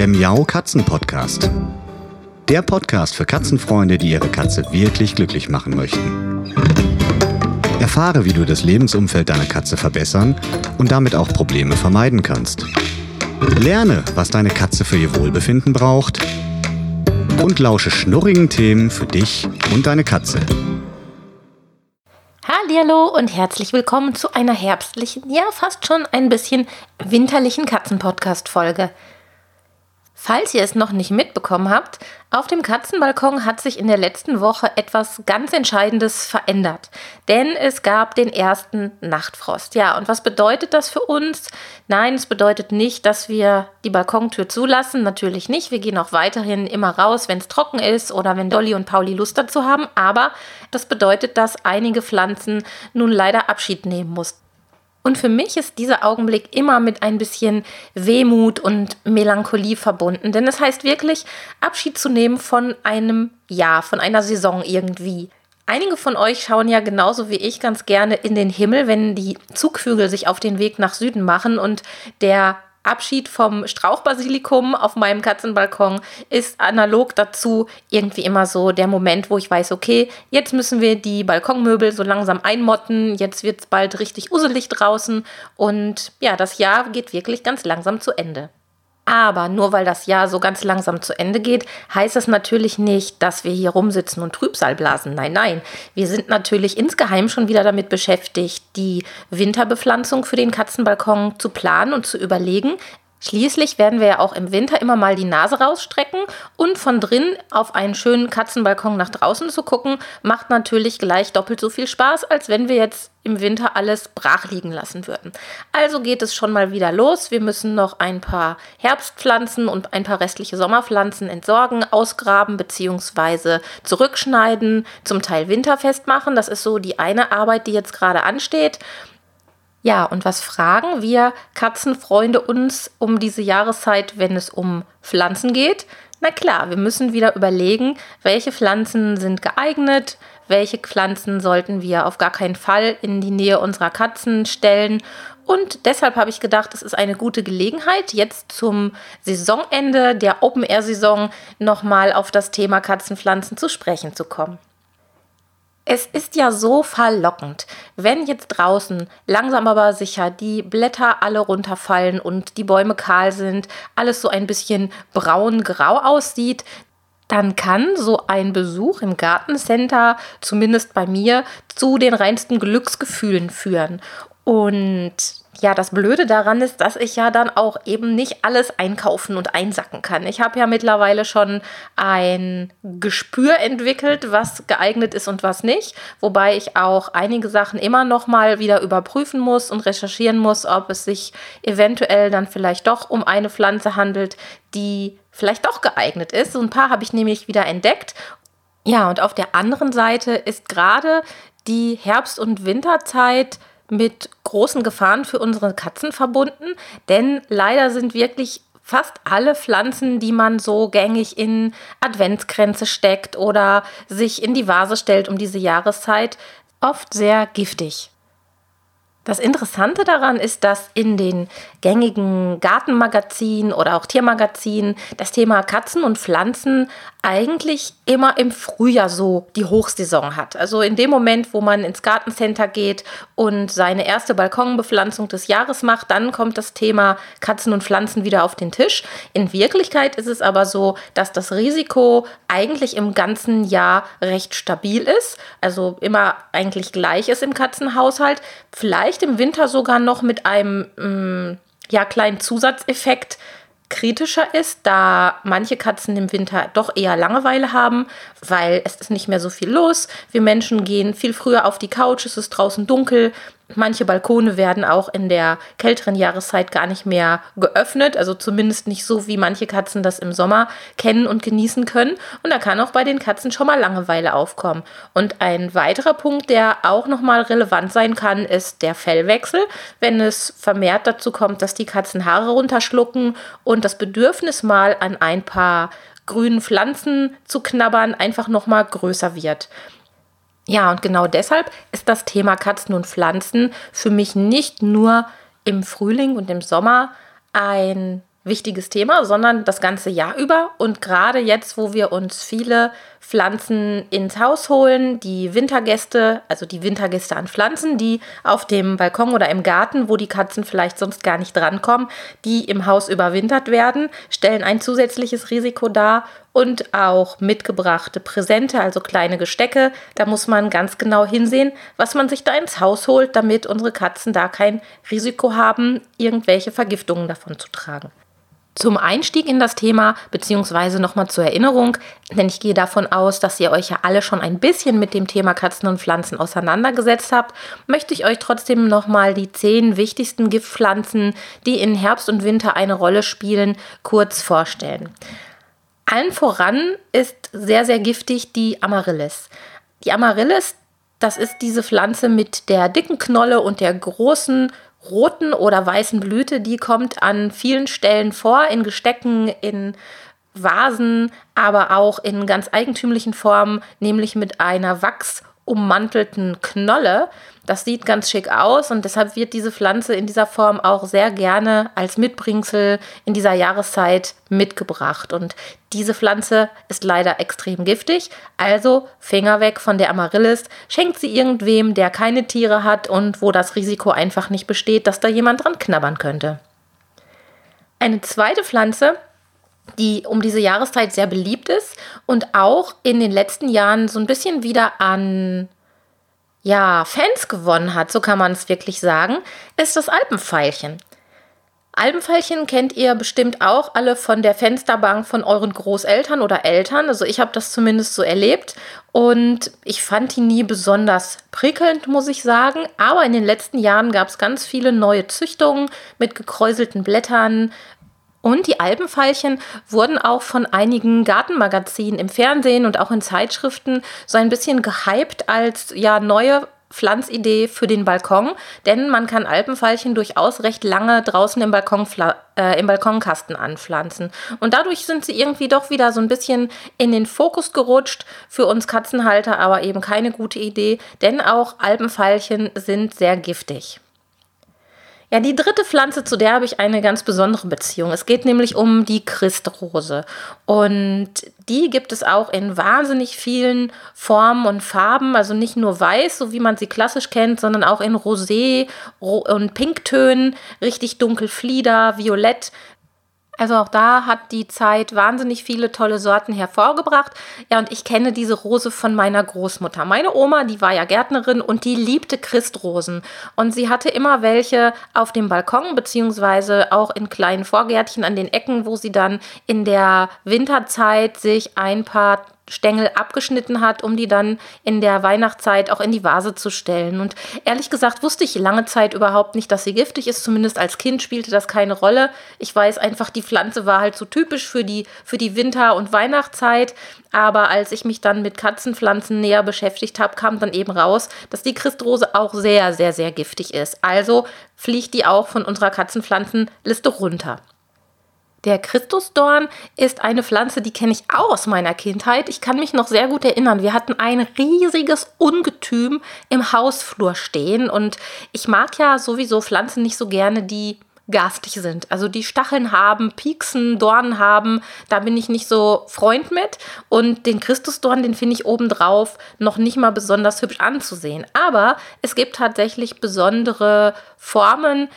der Miau Katzen Podcast. Der Podcast für Katzenfreunde, die ihre Katze wirklich glücklich machen möchten. Erfahre, wie du das Lebensumfeld deiner Katze verbessern und damit auch Probleme vermeiden kannst. Lerne, was deine Katze für ihr Wohlbefinden braucht und lausche schnurrigen Themen für dich und deine Katze. Hallo und herzlich willkommen zu einer herbstlichen, ja fast schon ein bisschen winterlichen Katzenpodcast-Folge. Falls ihr es noch nicht mitbekommen habt, auf dem Katzenbalkon hat sich in der letzten Woche etwas ganz Entscheidendes verändert. Denn es gab den ersten Nachtfrost. Ja, und was bedeutet das für uns? Nein, es bedeutet nicht, dass wir die Balkontür zulassen. Natürlich nicht. Wir gehen auch weiterhin immer raus, wenn es trocken ist oder wenn Dolly und Pauli Lust dazu haben. Aber das bedeutet, dass einige Pflanzen nun leider Abschied nehmen mussten. Und für mich ist dieser Augenblick immer mit ein bisschen Wehmut und Melancholie verbunden. Denn es heißt wirklich, Abschied zu nehmen von einem Jahr, von einer Saison irgendwie. Einige von euch schauen ja genauso wie ich ganz gerne in den Himmel, wenn die Zugvögel sich auf den Weg nach Süden machen und der Abschied vom Strauchbasilikum auf meinem Katzenbalkon ist analog dazu irgendwie immer so der Moment, wo ich weiß, okay, jetzt müssen wir die Balkonmöbel so langsam einmotten, jetzt wird es bald richtig uselig draußen und ja, das Jahr geht wirklich ganz langsam zu Ende. Aber nur weil das Jahr so ganz langsam zu Ende geht, heißt das natürlich nicht, dass wir hier rumsitzen und Trübsal blasen. Nein, nein. Wir sind natürlich insgeheim schon wieder damit beschäftigt, die Winterbepflanzung für den Katzenbalkon zu planen und zu überlegen, Schließlich werden wir ja auch im Winter immer mal die Nase rausstrecken und von drin auf einen schönen Katzenbalkon nach draußen zu gucken, macht natürlich gleich doppelt so viel Spaß, als wenn wir jetzt im Winter alles brach liegen lassen würden. Also geht es schon mal wieder los. Wir müssen noch ein paar Herbstpflanzen und ein paar restliche Sommerpflanzen entsorgen, ausgraben bzw. zurückschneiden, zum Teil winterfest machen. Das ist so die eine Arbeit, die jetzt gerade ansteht. Ja, und was fragen wir Katzenfreunde uns um diese Jahreszeit, wenn es um Pflanzen geht? Na klar, wir müssen wieder überlegen, welche Pflanzen sind geeignet, welche Pflanzen sollten wir auf gar keinen Fall in die Nähe unserer Katzen stellen. Und deshalb habe ich gedacht, es ist eine gute Gelegenheit, jetzt zum Saisonende der Open-Air-Saison nochmal auf das Thema Katzenpflanzen zu sprechen zu kommen. Es ist ja so verlockend, wenn jetzt draußen langsam aber sicher die Blätter alle runterfallen und die Bäume kahl sind, alles so ein bisschen braun-grau aussieht, dann kann so ein Besuch im Gartencenter, zumindest bei mir, zu den reinsten Glücksgefühlen führen. Und ja, das Blöde daran ist, dass ich ja dann auch eben nicht alles einkaufen und einsacken kann. Ich habe ja mittlerweile schon ein Gespür entwickelt, was geeignet ist und was nicht, wobei ich auch einige Sachen immer noch mal wieder überprüfen muss und recherchieren muss, ob es sich eventuell dann vielleicht doch um eine Pflanze handelt, die vielleicht doch geeignet ist. So ein paar habe ich nämlich wieder entdeckt. Ja, und auf der anderen Seite ist gerade die Herbst- und Winterzeit mit großen Gefahren für unsere Katzen verbunden, denn leider sind wirklich fast alle Pflanzen, die man so gängig in Adventskränze steckt oder sich in die Vase stellt um diese Jahreszeit, oft sehr giftig. Das Interessante daran ist, dass in den gängigen Gartenmagazinen oder auch Tiermagazinen das Thema Katzen und Pflanzen eigentlich immer im Frühjahr so die Hochsaison hat. Also in dem Moment, wo man ins Gartencenter geht und seine erste Balkonbepflanzung des Jahres macht, dann kommt das Thema Katzen und Pflanzen wieder auf den Tisch. In Wirklichkeit ist es aber so, dass das Risiko eigentlich im ganzen Jahr recht stabil ist, also immer eigentlich gleich ist im Katzenhaushalt. Vielleicht im Winter sogar noch mit einem mh, mm, ja, kleinen Zusatzeffekt, kritischer ist, da manche Katzen im Winter doch eher Langeweile haben, weil es ist nicht mehr so viel los. Wir Menschen gehen viel früher auf die Couch, es ist draußen dunkel, Manche Balkone werden auch in der kälteren Jahreszeit gar nicht mehr geöffnet, also zumindest nicht so, wie manche Katzen das im Sommer kennen und genießen können. Und da kann auch bei den Katzen schon mal Langeweile aufkommen. Und ein weiterer Punkt, der auch nochmal relevant sein kann, ist der Fellwechsel. Wenn es vermehrt dazu kommt, dass die Katzen Haare runterschlucken und das Bedürfnis mal an ein paar grünen Pflanzen zu knabbern einfach nochmal größer wird. Ja, und genau deshalb ist das Thema Katzen und Pflanzen für mich nicht nur im Frühling und im Sommer ein wichtiges Thema, sondern das ganze Jahr über. Und gerade jetzt, wo wir uns viele Pflanzen ins Haus holen, die Wintergäste, also die Wintergäste an Pflanzen, die auf dem Balkon oder im Garten, wo die Katzen vielleicht sonst gar nicht drankommen, die im Haus überwintert werden, stellen ein zusätzliches Risiko dar. Und auch mitgebrachte Präsente, also kleine Gestecke. Da muss man ganz genau hinsehen, was man sich da ins Haus holt, damit unsere Katzen da kein Risiko haben, irgendwelche Vergiftungen davon zu tragen. Zum Einstieg in das Thema, beziehungsweise nochmal zur Erinnerung, denn ich gehe davon aus, dass ihr euch ja alle schon ein bisschen mit dem Thema Katzen und Pflanzen auseinandergesetzt habt, möchte ich euch trotzdem nochmal die zehn wichtigsten Giftpflanzen, die in Herbst und Winter eine Rolle spielen, kurz vorstellen. Allen voran ist sehr, sehr giftig die Amaryllis. Die Amaryllis, das ist diese Pflanze mit der dicken Knolle und der großen roten oder weißen Blüte, die kommt an vielen Stellen vor, in Gestecken, in Vasen, aber auch in ganz eigentümlichen Formen, nämlich mit einer wachsummantelten Knolle. Das sieht ganz schick aus und deshalb wird diese Pflanze in dieser Form auch sehr gerne als Mitbringsel in dieser Jahreszeit mitgebracht. Und diese Pflanze ist leider extrem giftig, also Finger weg von der Amaryllis, schenkt sie irgendwem, der keine Tiere hat und wo das Risiko einfach nicht besteht, dass da jemand dran knabbern könnte. Eine zweite Pflanze, die um diese Jahreszeit sehr beliebt ist und auch in den letzten Jahren so ein bisschen wieder an ja, Fans gewonnen hat, so kann man es wirklich sagen, ist das Alpenpfeilchen. Alpenpfeilchen kennt ihr bestimmt auch alle von der Fensterbank von euren Großeltern oder Eltern. Also ich habe das zumindest so erlebt und ich fand die nie besonders prickelnd, muss ich sagen. Aber in den letzten Jahren gab es ganz viele neue Züchtungen mit gekräuselten Blättern, und die Alpenfeilchen wurden auch von einigen Gartenmagazinen im Fernsehen und auch in Zeitschriften so ein bisschen gehypt als ja neue Pflanzidee für den Balkon, denn man kann Alpenfeilchen durchaus recht lange draußen im, Balkon, äh, im Balkonkasten anpflanzen. Und dadurch sind sie irgendwie doch wieder so ein bisschen in den Fokus gerutscht. Für uns Katzenhalter aber eben keine gute Idee, denn auch Alpenfeilchen sind sehr giftig. Ja, die dritte Pflanze, zu der habe ich eine ganz besondere Beziehung. Es geht nämlich um die Christrose. Und die gibt es auch in wahnsinnig vielen Formen und Farben. Also nicht nur weiß, so wie man sie klassisch kennt, sondern auch in Rosé und Pinktönen, richtig dunkel Flieder, Violett. Also auch da hat die Zeit wahnsinnig viele tolle Sorten hervorgebracht. Ja, und ich kenne diese Rose von meiner Großmutter. Meine Oma, die war ja Gärtnerin und die liebte Christrosen. Und sie hatte immer welche auf dem Balkon, beziehungsweise auch in kleinen Vorgärtchen an den Ecken, wo sie dann in der Winterzeit sich ein paar Stängel abgeschnitten hat, um die dann in der Weihnachtszeit auch in die Vase zu stellen. Und ehrlich gesagt wusste ich lange Zeit überhaupt nicht, dass sie giftig ist. Zumindest als Kind spielte das keine Rolle. Ich weiß einfach, die Pflanze war halt so typisch für die, für die Winter- und Weihnachtszeit. Aber als ich mich dann mit Katzenpflanzen näher beschäftigt habe, kam dann eben raus, dass die Christrose auch sehr, sehr, sehr giftig ist. Also fliegt die auch von unserer Katzenpflanzenliste runter. Der Christusdorn ist eine Pflanze, die kenne ich auch aus meiner Kindheit. Ich kann mich noch sehr gut erinnern. Wir hatten ein riesiges Ungetüm im Hausflur stehen und ich mag ja sowieso Pflanzen nicht so gerne, die garstig sind. Also die Stacheln haben, Pieksen, Dornen haben, da bin ich nicht so Freund mit. Und den Christusdorn, den finde ich obendrauf noch nicht mal besonders hübsch anzusehen. Aber es gibt tatsächlich besondere Formen,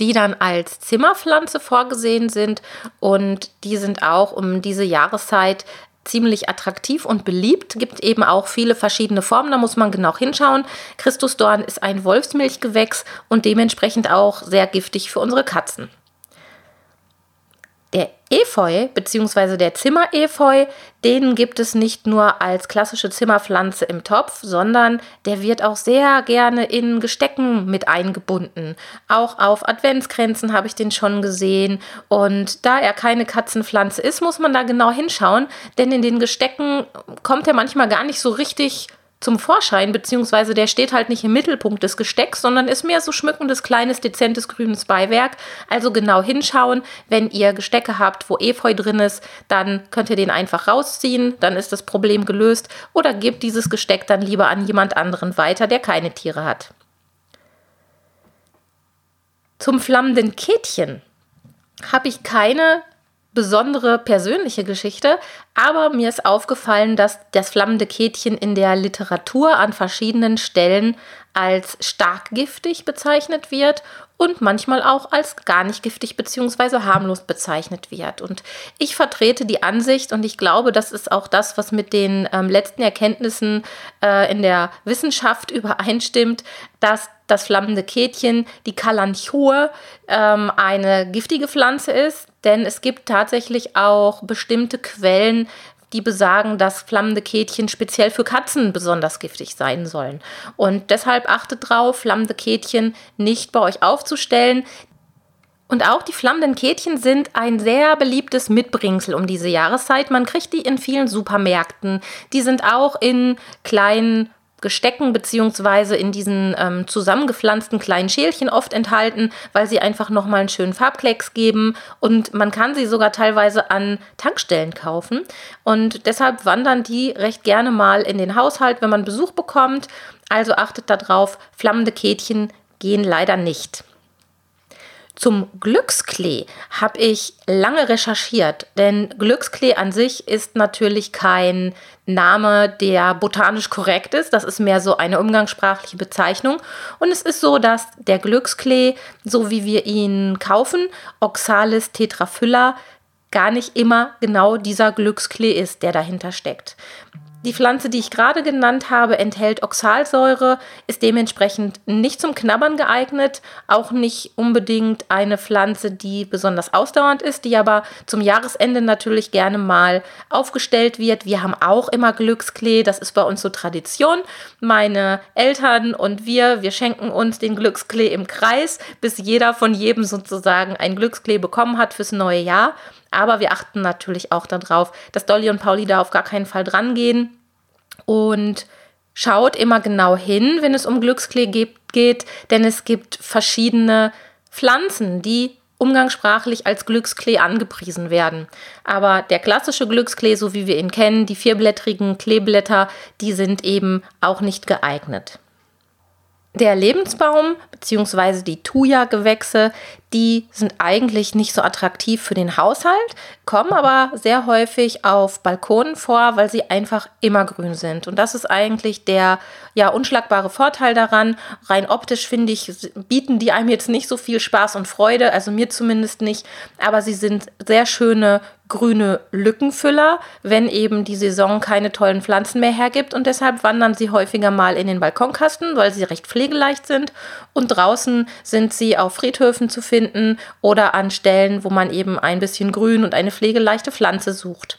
die dann als Zimmerpflanze vorgesehen sind und die sind auch um diese Jahreszeit ziemlich attraktiv und beliebt, gibt eben auch viele verschiedene Formen, da muss man genau hinschauen. Christusdorn ist ein Wolfsmilchgewächs und dementsprechend auch sehr giftig für unsere Katzen. Der Efeu bzw. der Zimmerefeu, den gibt es nicht nur als klassische Zimmerpflanze im Topf, sondern der wird auch sehr gerne in Gestecken mit eingebunden. Auch auf Adventskränzen habe ich den schon gesehen. Und da er keine Katzenpflanze ist, muss man da genau hinschauen, denn in den Gestecken kommt er manchmal gar nicht so richtig zum Vorschein, beziehungsweise der steht halt nicht im Mittelpunkt des Gestecks, sondern ist mehr so schmückendes, kleines, dezentes, grünes Beiwerk. Also genau hinschauen, wenn ihr Gestecke habt, wo Efeu drin ist, dann könnt ihr den einfach rausziehen, dann ist das Problem gelöst oder gebt dieses Gesteck dann lieber an jemand anderen weiter, der keine Tiere hat. Zum flammenden Kätchen habe ich keine besondere persönliche Geschichte, aber mir ist aufgefallen, dass das flammende Kätchen in der Literatur an verschiedenen Stellen als stark giftig bezeichnet wird und manchmal auch als gar nicht giftig bzw. harmlos bezeichnet wird. Und ich vertrete die Ansicht und ich glaube, das ist auch das, was mit den ähm, letzten Erkenntnissen äh, in der Wissenschaft übereinstimmt, dass das flammende Kätchen, die Kalanchoe, ähm, eine giftige Pflanze ist, denn es gibt tatsächlich auch bestimmte Quellen, die besagen, dass flammende Kätchen speziell für Katzen besonders giftig sein sollen. Und deshalb achtet drauf, flammende Kätchen nicht bei euch aufzustellen. Und auch die flammenden Kätchen sind ein sehr beliebtes Mitbringsel um diese Jahreszeit. Man kriegt die in vielen Supermärkten. Die sind auch in kleinen Gestecken beziehungsweise in diesen ähm, zusammengepflanzten kleinen Schälchen oft enthalten, weil sie einfach nochmal einen schönen Farbklecks geben und man kann sie sogar teilweise an Tankstellen kaufen und deshalb wandern die recht gerne mal in den Haushalt, wenn man Besuch bekommt. Also achtet darauf, flammende Kätchen gehen leider nicht. Zum Glücksklee habe ich lange recherchiert, denn Glücksklee an sich ist natürlich kein Name, der botanisch korrekt ist. Das ist mehr so eine umgangssprachliche Bezeichnung. Und es ist so, dass der Glücksklee, so wie wir ihn kaufen, Oxalis tetraphylla, gar nicht immer genau dieser Glücksklee ist, der dahinter steckt. Die Pflanze, die ich gerade genannt habe, enthält Oxalsäure, ist dementsprechend nicht zum Knabbern geeignet, auch nicht unbedingt eine Pflanze, die besonders ausdauernd ist, die aber zum Jahresende natürlich gerne mal aufgestellt wird. Wir haben auch immer Glücksklee, das ist bei uns so Tradition. Meine Eltern und wir, wir schenken uns den Glücksklee im Kreis, bis jeder von jedem sozusagen ein Glücksklee bekommen hat fürs neue Jahr. Aber wir achten natürlich auch darauf, dass Dolly und Pauli da auf gar keinen Fall dran gehen. Und schaut immer genau hin, wenn es um Glücksklee geht, denn es gibt verschiedene Pflanzen, die umgangssprachlich als Glücksklee angepriesen werden. Aber der klassische Glücksklee, so wie wir ihn kennen, die vierblättrigen Kleeblätter, die sind eben auch nicht geeignet. Der Lebensbaum bzw. die Thuja-Gewächse, die sind eigentlich nicht so attraktiv für den Haushalt, kommen aber sehr häufig auf Balkonen vor, weil sie einfach immer grün sind. Und das ist eigentlich der ja unschlagbare Vorteil daran. Rein optisch finde ich, bieten die einem jetzt nicht so viel Spaß und Freude, also mir zumindest nicht, aber sie sind sehr schöne grüne Lückenfüller, wenn eben die Saison keine tollen Pflanzen mehr hergibt und deshalb wandern sie häufiger mal in den Balkonkasten, weil sie recht pflegeleicht sind und draußen sind sie auf Friedhöfen zu finden oder an Stellen, wo man eben ein bisschen Grün und eine pflegeleichte Pflanze sucht.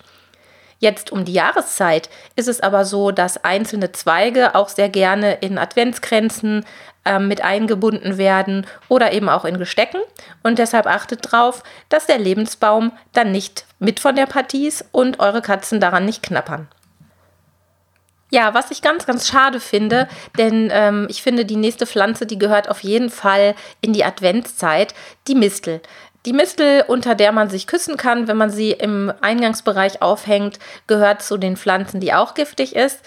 Jetzt um die Jahreszeit ist es aber so, dass einzelne Zweige auch sehr gerne in Adventskränzen äh, mit eingebunden werden oder eben auch in Gestecken. Und deshalb achtet darauf, dass der Lebensbaum dann nicht mit von der Partie ist und eure Katzen daran nicht knappern. Ja, was ich ganz, ganz schade finde, denn ähm, ich finde, die nächste Pflanze, die gehört auf jeden Fall in die Adventszeit, die Mistel. Die Mistel, unter der man sich küssen kann, wenn man sie im Eingangsbereich aufhängt, gehört zu den Pflanzen, die auch giftig ist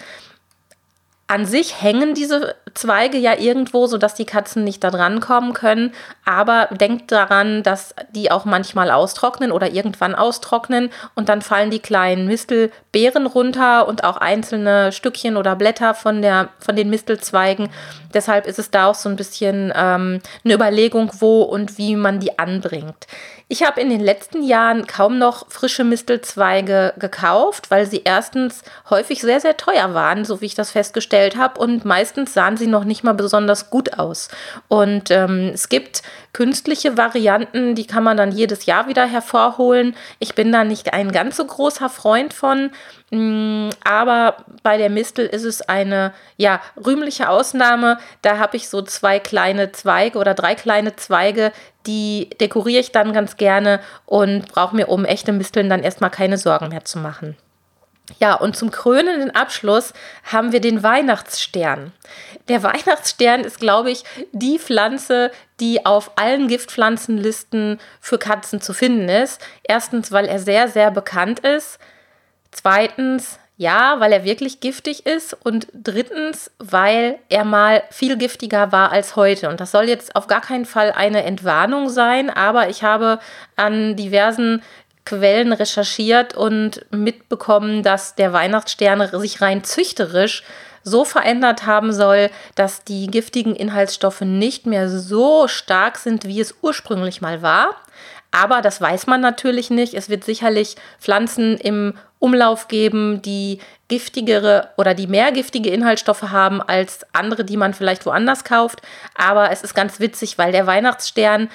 an sich hängen diese Zweige ja irgendwo, sodass die Katzen nicht da dran kommen können. Aber denkt daran, dass die auch manchmal austrocknen oder irgendwann austrocknen und dann fallen die kleinen Mistelbeeren runter und auch einzelne Stückchen oder Blätter von, der, von den Mistelzweigen. Deshalb ist es da auch so ein bisschen ähm, eine Überlegung, wo und wie man die anbringt. Ich habe in den letzten Jahren kaum noch frische Mistelzweige gekauft, weil sie erstens häufig sehr, sehr teuer waren, so wie ich das festgestellt habe. Und meistens sahen sie noch nicht mal besonders gut aus. Und ähm, es gibt künstliche Varianten, die kann man dann jedes Jahr wieder hervorholen. Ich bin da nicht ein ganz so großer Freund von. Mm, aber bei der Mistel ist es eine ja, rühmliche Ausnahme. Da habe ich so zwei kleine Zweige oder drei kleine Zweige, die dekoriere ich dann ganz gerne und brauche mir um echte Misteln dann erstmal keine Sorgen mehr zu machen. Ja, und zum krönenden Abschluss haben wir den Weihnachtsstern. Der Weihnachtsstern ist, glaube ich, die Pflanze, die auf allen Giftpflanzenlisten für Katzen zu finden ist. Erstens, weil er sehr, sehr bekannt ist. Zweitens, Ja, weil er wirklich giftig ist und drittens, weil er mal viel giftiger war als heute. Und das soll jetzt auf gar keinen Fall eine Entwarnung sein, aber ich habe an diversen Quellen recherchiert und mitbekommen, dass der Weihnachtsstern sich rein züchterisch so verändert haben soll, dass die giftigen Inhaltsstoffe nicht mehr so stark sind, wie es ursprünglich mal war. Aber das weiß man natürlich nicht. Es wird sicherlich Pflanzen im Umlauf geben, die giftigere oder die mehr giftige Inhaltsstoffe haben als andere, die man vielleicht woanders kauft. Aber es ist ganz witzig, weil der Weihnachtsstern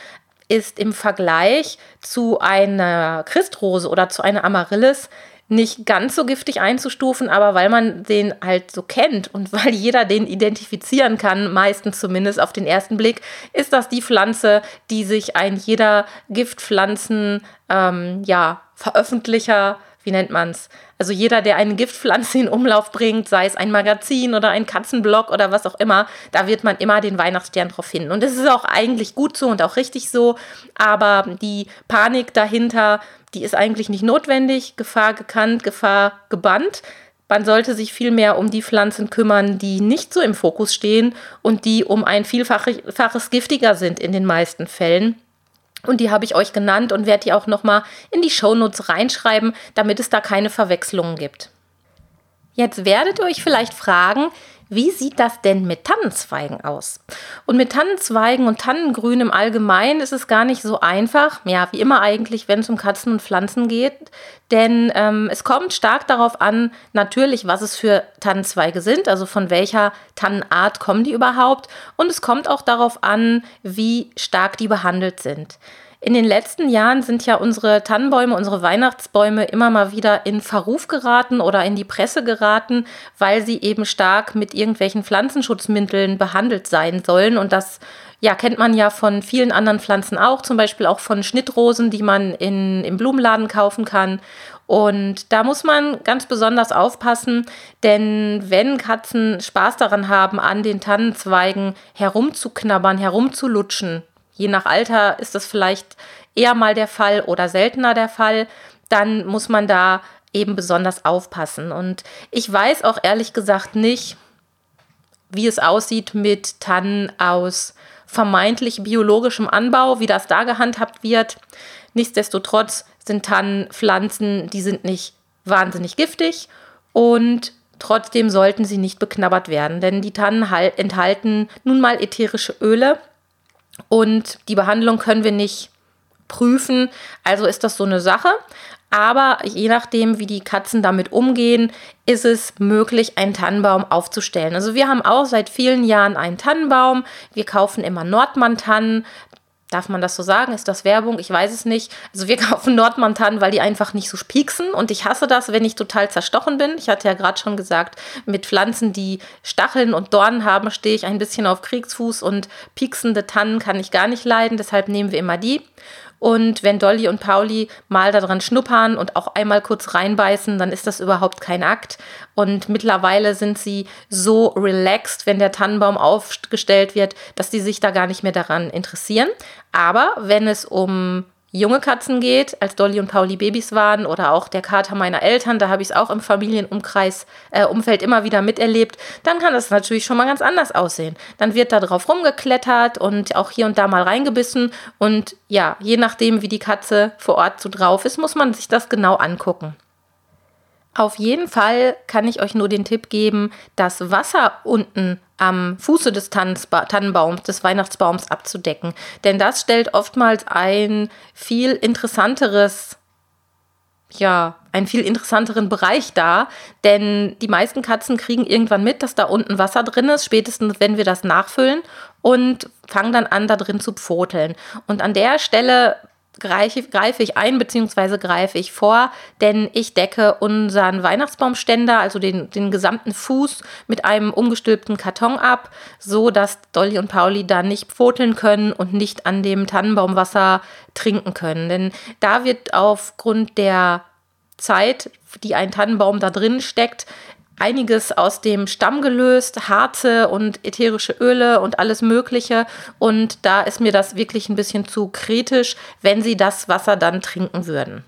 ist im Vergleich zu einer Christrose oder zu einer Amaryllis nicht ganz so giftig einzustufen, aber weil man den halt so kennt und weil jeder den identifizieren kann, meistens zumindest auf den ersten Blick, ist das die Pflanze, die sich ein jeder Giftpflanzen, ähm, ja, Veröffentlicher wie nennt man es? Also jeder, der eine Giftpflanze in Umlauf bringt, sei es ein Magazin oder ein Katzenblock oder was auch immer, da wird man immer den Weihnachtsstern drauf finden. Und es ist auch eigentlich gut so und auch richtig so, aber die Panik dahinter, die ist eigentlich nicht notwendig. Gefahr gekannt, Gefahr gebannt. Man sollte sich vielmehr um die Pflanzen kümmern, die nicht so im Fokus stehen und die um ein Vielfaches giftiger sind in den meisten Fällen. Und die habe ich euch genannt und werde die auch nochmal in die Shownotes reinschreiben, damit es da keine Verwechslungen gibt. Jetzt werdet ihr euch vielleicht fragen, wie sieht das denn mit Tannenzweigen aus? Und mit Tannenzweigen und Tannengrün im Allgemeinen ist es gar nicht so einfach, ja, wie immer eigentlich, wenn es um Katzen und Pflanzen geht, denn ähm, es kommt stark darauf an, natürlich, was es für Tannenzweige sind, also von welcher Tannenart kommen die überhaupt, und es kommt auch darauf an, wie stark die behandelt sind. In den letzten Jahren sind ja unsere Tannenbäume, unsere Weihnachtsbäume immer mal wieder in Verruf geraten oder in die Presse geraten, weil sie eben stark mit irgendwelchen Pflanzenschutzmitteln behandelt sein sollen. Und das ja, kennt man ja von vielen anderen Pflanzen auch, zum Beispiel auch von Schnittrosen, die man in, im Blumenladen kaufen kann. Und da muss man ganz besonders aufpassen, denn wenn Katzen Spaß daran haben, an den Tannenzweigen herumzuknabbern, herumzulutschen, Je nach Alter ist das vielleicht eher mal der Fall oder seltener der Fall. Dann muss man da eben besonders aufpassen. Und ich weiß auch ehrlich gesagt nicht, wie es aussieht mit Tannen aus vermeintlich biologischem Anbau, wie das da gehandhabt wird. Nichtsdestotrotz sind Tannen Pflanzen, die sind nicht wahnsinnig giftig und trotzdem sollten sie nicht beknabbert werden, denn die Tannen enthalten nun mal ätherische Öle und die Behandlung können wir nicht prüfen. Also ist das so eine Sache. Aber je nachdem, wie die Katzen damit umgehen, ist es möglich, einen Tannenbaum aufzustellen. Also wir haben auch seit vielen Jahren einen Tannenbaum. Wir kaufen immer Nordmann-Tannen. Darf man das so sagen? Ist das Werbung? Ich weiß es nicht. Also wir kaufen Nordmantanen, weil die einfach nicht so pieksen. Und ich hasse das, wenn ich total zerstochen bin. Ich hatte ja gerade schon gesagt, mit Pflanzen, die Stacheln und Dornen haben, stehe ich ein bisschen auf Kriegsfuß und pieksende Tannen kann ich gar nicht leiden. Deshalb nehmen wir immer die. Und wenn Dolly und Pauli mal daran schnuppern und auch einmal kurz reinbeißen, dann ist das überhaupt kein Akt. Und mittlerweile sind sie so relaxed, wenn der Tannenbaum aufgestellt wird, dass die sich da gar nicht mehr daran interessieren. Aber wenn es um junge Katzen geht, als Dolly und Pauli Babys waren oder auch der Kater meiner Eltern, da habe ich es auch im Familienumkreis, äh, Umfeld immer wieder miterlebt, dann kann das natürlich schon mal ganz anders aussehen. Dann wird da drauf rumgeklettert und auch hier und da mal reingebissen und ja, je nachdem, wie die Katze vor Ort so drauf ist, muss man sich das genau angucken. Auf jeden Fall kann ich euch nur den Tipp geben, das Wasser unten am Fuße des Tannenbaums, des Weihnachtsbaums abzudecken. Denn das stellt oftmals ein viel interessanteres, ja, einen viel interessanteren Bereich dar. Denn die meisten Katzen kriegen irgendwann mit, dass da unten Wasser drin ist, spätestens wenn wir das nachfüllen und fangen dann an, da drin zu pfoteln. Und an der Stelle greife, greife ich ein bzw. greife ich vor, denn ich decke unseren Weihnachtsbaumständer, also den, den gesamten Fuß, mit einem umgestülpten Karton ab, so dass Dolly und Pauli da nicht pfoteln können und nicht an dem Tannenbaumwasser trinken können. Denn da wird aufgrund der Zeit, die ein Tannenbaum da drin steckt, einiges aus dem Stamm gelöst, Harze und ätherische Öle und alles Mögliche. Und da ist mir das wirklich ein bisschen zu kritisch, wenn sie das Wasser dann trinken würden.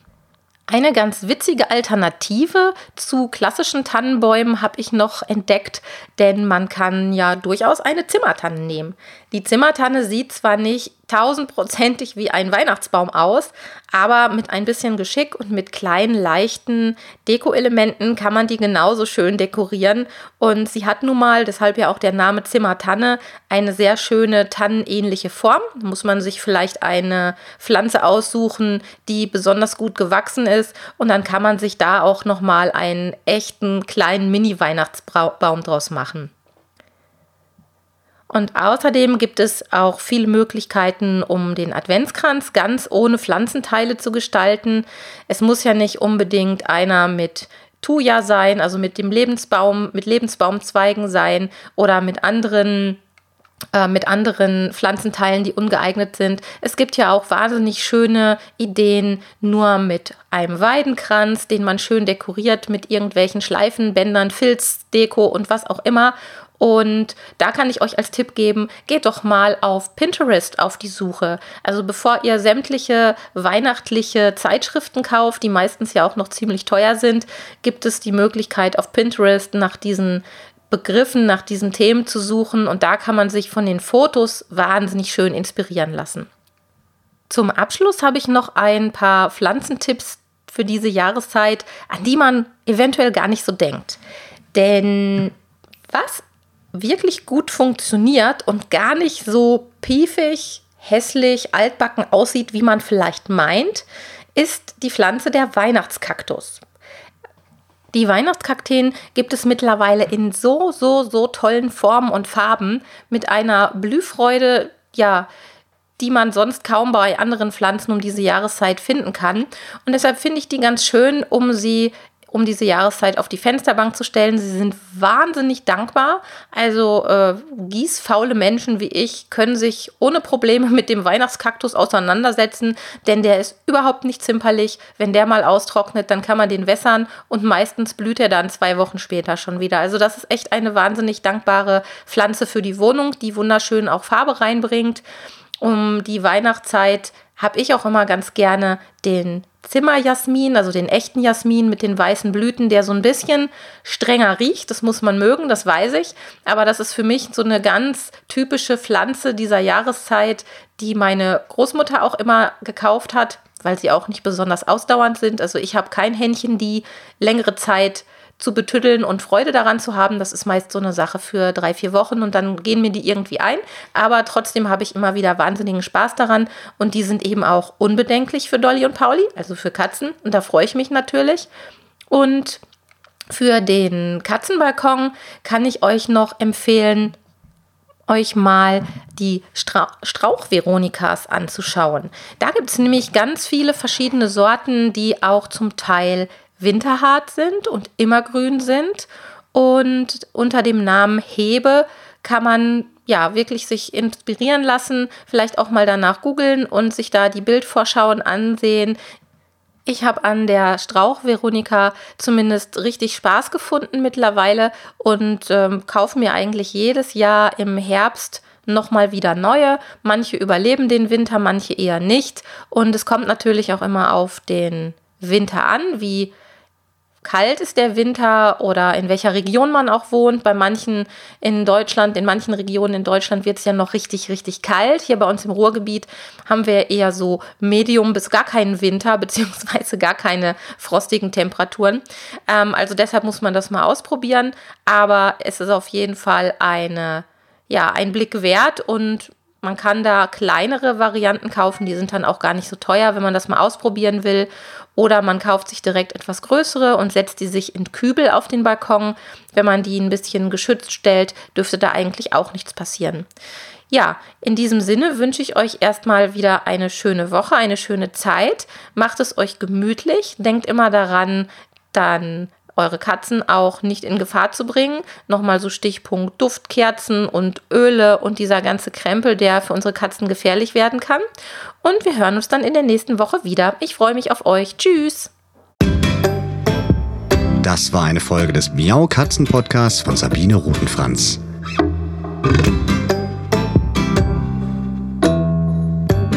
Eine ganz witzige Alternative zu klassischen Tannenbäumen habe ich noch entdeckt, denn man kann ja durchaus eine Zimmertanne nehmen. Die Zimmertanne sieht zwar nicht tausendprozentig wie ein Weihnachtsbaum aus, aber mit ein bisschen Geschick und mit kleinen, leichten Deko-Elementen kann man die genauso schön dekorieren. Und sie hat nun mal, deshalb ja auch der Name Zimmertanne, eine sehr schöne tannenähnliche Form. Da muss man sich vielleicht eine Pflanze aussuchen, die besonders gut gewachsen ist. Und dann kann man sich da auch nochmal einen echten kleinen Mini-Weihnachtsbaum draus machen. Und außerdem gibt es auch viele Möglichkeiten, um den Adventskranz ganz ohne Pflanzenteile zu gestalten. Es muss ja nicht unbedingt einer mit Thuja sein, also mit dem Lebensbaum, mit Lebensbaumzweigen sein oder mit anderen äh, mit anderen Pflanzenteilen, die ungeeignet sind. Es gibt ja auch wahnsinnig schöne Ideen nur mit einem Weidenkranz, den man schön dekoriert mit irgendwelchen Schleifen, Bändern, Filzdeko und was auch immer. Und da kann ich euch als Tipp geben, geht doch mal auf Pinterest auf die Suche. Also bevor ihr sämtliche weihnachtliche Zeitschriften kauft, die meistens ja auch noch ziemlich teuer sind, gibt es die Möglichkeit auf Pinterest nach diesen Begriffen, nach diesen Themen zu suchen. Und da kann man sich von den Fotos wahnsinnig schön inspirieren lassen. Zum Abschluss habe ich noch ein paar Pflanzentipps für diese Jahreszeit, an die man eventuell gar nicht so denkt. Denn was wirklich gut funktioniert und gar nicht so piefig, hässlich, altbacken aussieht, wie man vielleicht meint, ist die Pflanze der Weihnachtskaktus. Die Weihnachtskakteen gibt es mittlerweile in so, so, so tollen Formen und Farben mit einer Blühfreude, ja, die man sonst kaum bei anderen Pflanzen um diese Jahreszeit finden kann. Und deshalb finde ich die ganz schön, um sie um diese Jahreszeit auf die Fensterbank zu stellen. Sie sind wahnsinnig dankbar. Also äh, gießfaule Menschen wie ich können sich ohne Probleme mit dem Weihnachtskaktus auseinandersetzen, denn der ist überhaupt nicht zimperlich. Wenn der mal austrocknet, dann kann man den wässern und meistens blüht er dann zwei Wochen später schon wieder. Also das ist echt eine wahnsinnig dankbare Pflanze für die Wohnung, die wunderschön auch Farbe reinbringt. Um die Weihnachtszeit habe ich auch immer ganz gerne den Zimmerjasmin, also den echten Jasmin mit den weißen Blüten, der so ein bisschen strenger riecht. Das muss man mögen, das weiß ich. Aber das ist für mich so eine ganz typische Pflanze dieser Jahreszeit, die meine Großmutter auch immer gekauft hat, weil sie auch nicht besonders ausdauernd sind. Also ich habe kein Händchen, die längere Zeit zu betüddeln und Freude daran zu haben. Das ist meist so eine Sache für drei, vier Wochen und dann gehen mir die irgendwie ein. Aber trotzdem habe ich immer wieder wahnsinnigen Spaß daran und die sind eben auch unbedenklich für Dolly und Pauli, also für Katzen. Und da freue ich mich natürlich. Und für den Katzenbalkon kann ich euch noch empfehlen, euch mal die Stra Strauch-Veronikas anzuschauen. Da gibt es nämlich ganz viele verschiedene Sorten, die auch zum Teil winterhart sind und immergrün sind. Und unter dem Namen Hebe kann man ja wirklich sich inspirieren lassen, vielleicht auch mal danach googeln und sich da die Bildvorschauen ansehen. Ich habe an der Strauch Veronika zumindest richtig Spaß gefunden mittlerweile und ähm, kaufe mir eigentlich jedes Jahr im Herbst nochmal wieder neue. Manche überleben den Winter, manche eher nicht. Und es kommt natürlich auch immer auf den Winter an, wie kalt ist der Winter oder in welcher Region man auch wohnt. Bei manchen in Deutschland, in manchen Regionen in Deutschland wird es ja noch richtig, richtig kalt. Hier bei uns im Ruhrgebiet haben wir eher so Medium bis gar keinen Winter, beziehungsweise gar keine frostigen Temperaturen. Ähm, also deshalb muss man das mal ausprobieren. Aber es ist auf jeden Fall eine, ja, ein Blick wert und man kann da kleinere Varianten kaufen, die sind dann auch gar nicht so teuer, wenn man das mal ausprobieren will. Oder man kauft sich direkt etwas größere und setzt die sich in Kübel auf den Balkon. Wenn man die ein bisschen geschützt stellt, dürfte da eigentlich auch nichts passieren. Ja, in diesem Sinne wünsche ich euch erstmal wieder eine schöne Woche, eine schöne Zeit. Macht es euch gemütlich. Denkt immer daran, dann eure Katzen auch nicht in Gefahr zu bringen. Nochmal so Stichpunkt Duftkerzen und Öle und dieser ganze Krempel, der für unsere Katzen gefährlich werden kann. Und wir hören uns dann in der nächsten Woche wieder. Ich freue mich auf euch. Tschüss. Das war eine Folge des Miau Katzen Podcasts von Sabine Rutenfranz.